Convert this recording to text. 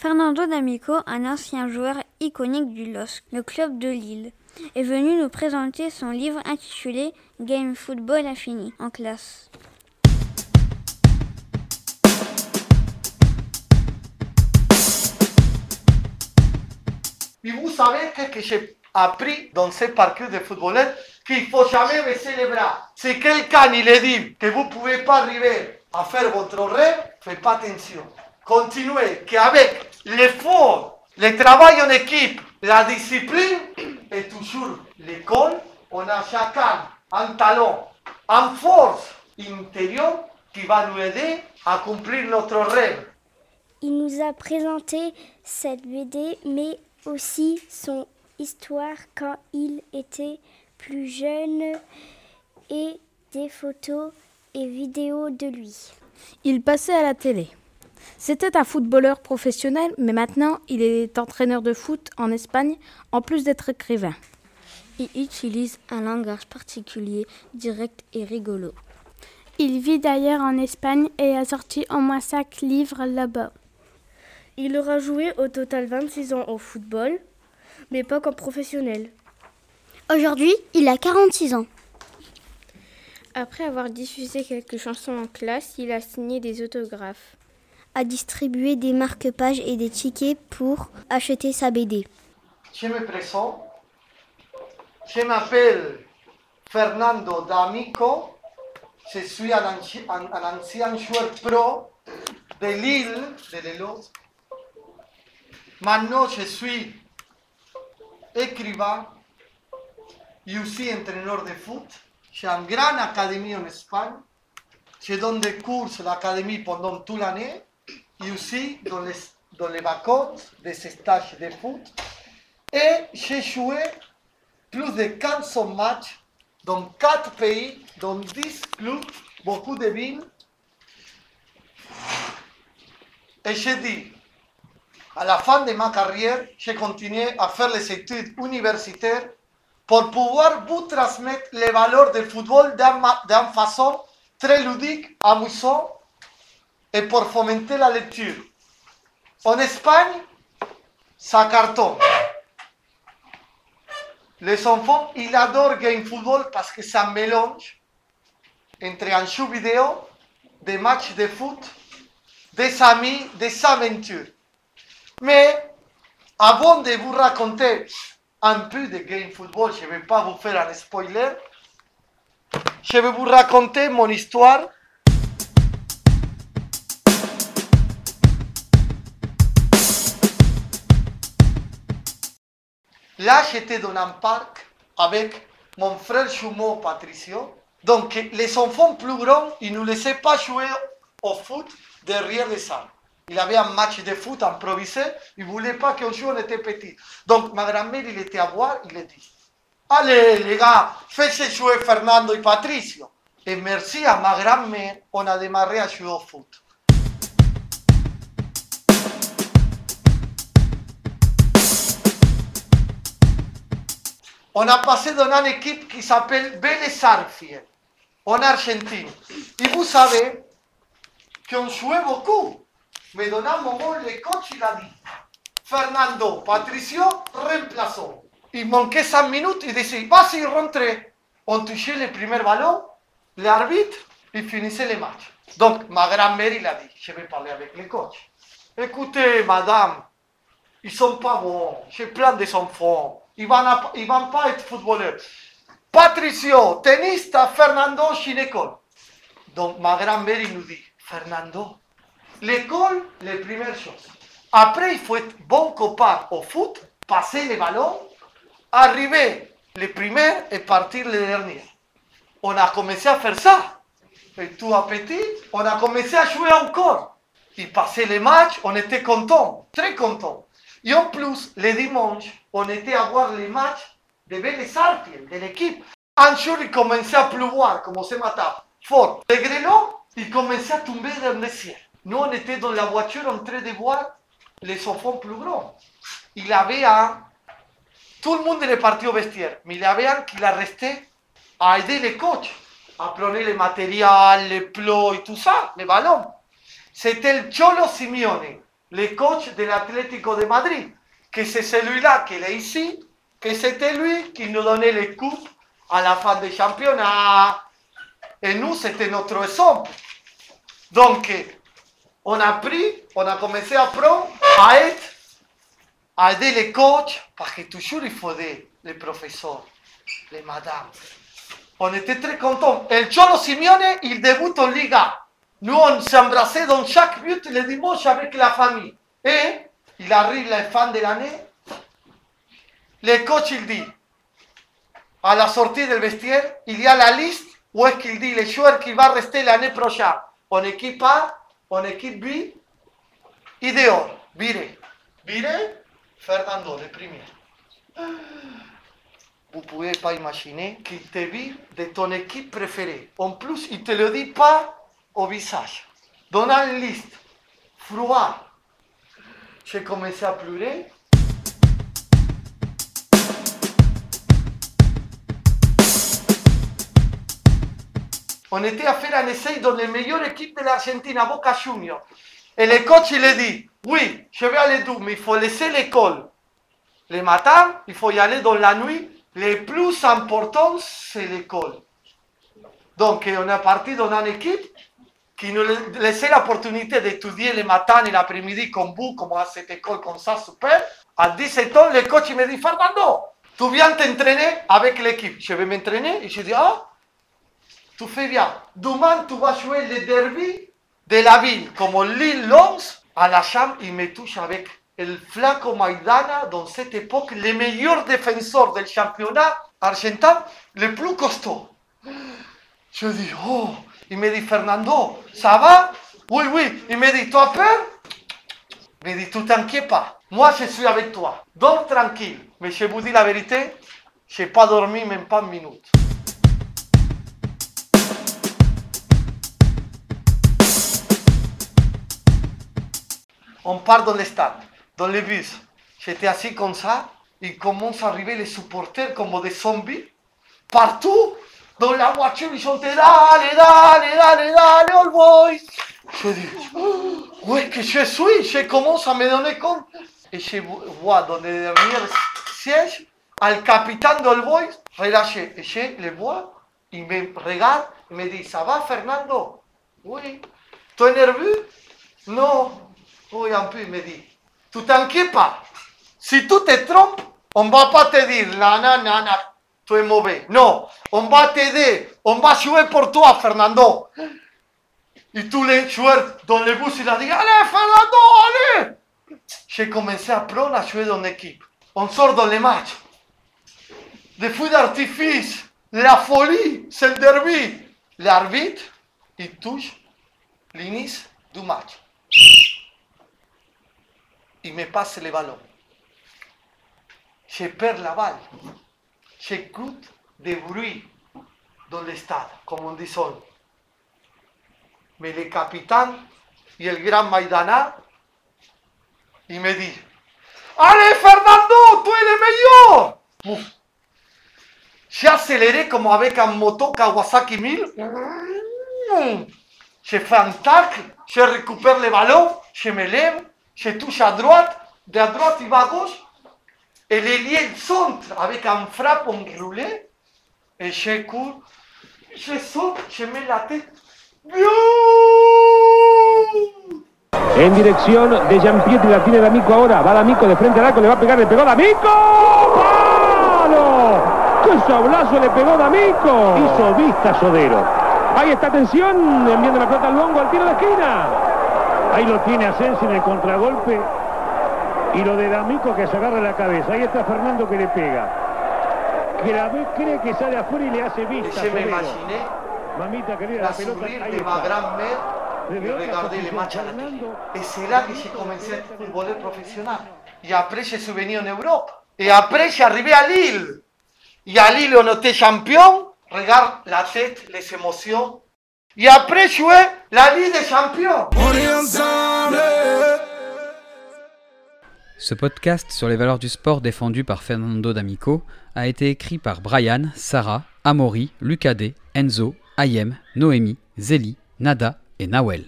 Fernando D'Amico, un ancien joueur iconique du LOSC, le club de Lille, est venu nous présenter son livre intitulé Game Football Infini en classe. Et vous savez ce que j'ai appris dans ce parcours de footballeur qu'il faut jamais baisser les bras. Si quelqu'un il dit que vous ne pouvez pas arriver à faire votre rêve, faites pas attention. Continuez, qu'avec l'effort, le travail en équipe, la discipline et toujours l'école, on a chacun un talent, une force intérieure qui va nous aider à accomplir notre rêve. Il nous a présenté cette BD, mais aussi son histoire quand il était plus jeune et des photos et vidéos de lui. Il passait à la télé. C'était un footballeur professionnel, mais maintenant il est entraîneur de foot en Espagne, en plus d'être écrivain. Il utilise un langage particulier, direct et rigolo. Il vit d'ailleurs en Espagne et a sorti au moins 5 livres là-bas. Il aura joué au total 26 ans au football, mais pas comme professionnel. Aujourd'hui, il a 46 ans. Après avoir diffusé quelques chansons en classe, il a signé des autographes. A distribué des marque-pages et des tickets pour acheter sa BD. Je me présente. Je m'appelle Fernando D'Amico. Je suis un, anci- un- un ancien joueur pro de Lille, de Lelo. Maintenant, je suis écrivain et aussi entraîneur de foot. J'ai une grande académie en Espagne. Je donne des cours à l'académie pendant toute l'année et aussi dans les, dans les vacances des stages de foot. Et j'ai joué plus de 15 matchs dans 4 pays, dans 10 clubs, beaucoup de villes. Et j'ai dit, à la fin de ma carrière, j'ai continué à faire les études universitaires pour pouvoir vous transmettre les valeurs du football d'une façon très ludique, amusante et pour fomenter la lecture. En Espagne, ça cartonne. Les enfants, ils adorent game football parce que ça mélange entre un jeu vidéo, des matchs de foot, des amis, des aventures. Mais avant de vous raconter un peu de game football, je ne vais pas vous faire un spoiler, je vais vous raconter mon histoire Là, j'étais dans un parc avec mon frère jumeau Patricio. Donc, les enfants plus grands, ils ne laissaient pas jouer au foot derrière les salles. Il avait un match de foot improvisé, il ne voulait pas qu'on joue, on était petit. Donc, ma grand-mère, il était à voir, il a dit Allez, les gars, faites jouer Fernando et Patricio. Et merci à ma grand-mère, on a démarré à jouer au foot. On a passé dans une équipe qui s'appelle Vélez Arfiel, en Argentine. Et vous savez qu'on jouait beaucoup. Mais dans un moment, le coach il a dit Fernando, Patricio, remplaçons. Il manquait 5 minutes, il disait Vas-y, rentrez. On touchait le premier ballon, l'arbitre, il finissait le match. Donc, ma grand-mère, il a dit Je vais parler avec le coach. Écoutez, madame, ils sont pas bons. J'ai plein d'enfants. Ils vont, ils vont pas être footballeurs. Patricio, tenista, Fernando, gynécole. Donc ma grand-mère, nous dit, Fernando, l'école, les premières choses. Après, il faut être bon copain au foot, passer les ballons, arriver les premiers et partir les derniers. On a commencé à faire ça. Et tout à petit, on a commencé à jouer encore. Il passait les matchs, on était content, très content. Et en plus, les dimanches, on était à voir les matchs de Vélez Arfiel, de l'équipe. Un jour, il commençait à pleuvoir, comme ce matin, fort. Les grelots, ils commençaient à tomber dans le ciel. Nous, on était dans la voiture en train de voir les enfants plus grands. Il avait un... Tout le monde est parti au vestiaire, mais il avait un qui l'a resté à aider les coachs, à prendre les matériels, les plots et tout ça, les ballons. C'était le Cholo Simeone. Le coach de l'Atlético de Madrid, que c'est celui-là qui est ici, que c'était lui qui nous donnait les coupes à la fin du championnat. Et nous, c'était notre exemple. Donc, on a pris, on a commencé à apprendre à être, à aider les coachs, parce que toujours il faut aider les professeurs, les madames. On était très contents. El Cholo Simeone, il débute en Liga. Nous, on s'embrassait dans chaque but le dimanche avec la famille. Et il arrive la fin de l'année. Le coach, il dit, à la sortie del vestiaire, il y a la liste où est-ce qu'il dit les joueurs qui vont rester l'année prochaine. En équipe A, en équipe B, et dehors. Vire. Vire, Fernando, le premier. Vous pouvez pas imaginer qu'il te vire de ton équipe préférée. En plus, il te le dit pas au visage. Dans une liste. Froid. J'ai commencé à pleurer? On était à faire un essai dans les meilleures équipes de l'Argentine, à Boca Juniors. Et le coach, il a dit, oui, je vais aller d'où, mais il faut laisser l'école. Le matin, il faut y aller dans la nuit. Le plus important, c'est l'école. Donc, on est parti dans une équipe qui nous laissait l'opportunité d'étudier le matin et l'après-midi comme vous, comme à cette école comme ça, super. À 17 ans, le coach me dit, Fernando, tu viens t'entraîner avec l'équipe. Je vais m'entraîner et je dis, ah, tu fais bien. Demain, tu vas jouer le derby de la ville, comme Lille Lons. À la chambre, il me touche avec el Flaco Maidana, dans cette époque, le meilleur défenseur du championnat argentin, le plus costaud. Je dis, oh, il me dit, Fernando, ça va Oui, oui. Il me dit, as peur Il me dit, tu t'inquiètes pas. Moi, je suis avec toi. Dors tranquille. Mais je vous dis la vérité, je n'ai pas dormi même pas une minute. On part dans le stade, dans le bus. J'étais assis comme ça. Il commence à arriver les supporters comme des zombies. Partout, dans la chantaient Dale, dale, dale, dale, all boys. Dis, où est que je suis Je commence à me donner compte. Et je vois dans les derniers sièges, al capitaine d'All Boys relâché. Et le vois, il me regarde, il me dit, ça va Fernando Oui. Tu es nerveux Non. Oui, un peu, il me dit, tu t'inquiètes pas. Si tu te trompes, on va pas te dire, la nanana, tu Non, on va t'aider, on va jouer pour toi, Fernando. Et tous les joueurs dans le bus, ils ont dit, allez, Fernando, allez. J'ai commencé à apprendre à jouer dans l'équipe. On sort dans les matchs. Des feux d'artifice, la folie, c'est le derby. L'arbitre, il touche l'inice du match. Il me passe le ballon. Je perds la balle. Shekut de Bruy, donde está, como un disón. Mele Capitán y el gran Maidaná y me di. ¡Ale, Fernando! ¡Tú eres mejor! Uf. Ya aceleré como a beca moto Kawasaki 1000. Je fantac, je recupère le balón, je me lève, je touche à droite, de à droite il va à gauche et les liens sont avec un frappe enroulé, et je cours, je saute, je mets la tête. En dirección de Giampietri, la tiene D'Amico ahora, va D'Amico de frente al arco, le va a pegar, le pegó D'Amico, ¡Palo! ¡Qué sablazo le pegó D'Amico! Hizo vista Sodero. Ahí está atención, enviando la pelota al longo, al tiro de esquina. Ahí lo tiene Asensio en el contragolpe. Y lo de D'Amico que se agarra la cabeza. Ahí está Fernando que le pega. Que la ve, cree que sale afuera y le hace vista. je m'imaginais Mamita querida, la la pelota ahí de ma grand-mère otra regarder les posición, matchs à la télé. Et c'est là que j'ai commencé à être footballeur professionnel. Et après, je suis venu en Europe. Et après, arrivé à Lille. Et à Lille, on était champion. Regarde la tête, les émotions. Et après, je jouais la Ligue des champions. Ce podcast sur les valeurs du sport défendu par Fernando D'Amico a été écrit par Brian, Sarah, Amaury, Lucadé, Enzo, Ayem, Noémie, Zélie, Nada et Nawel.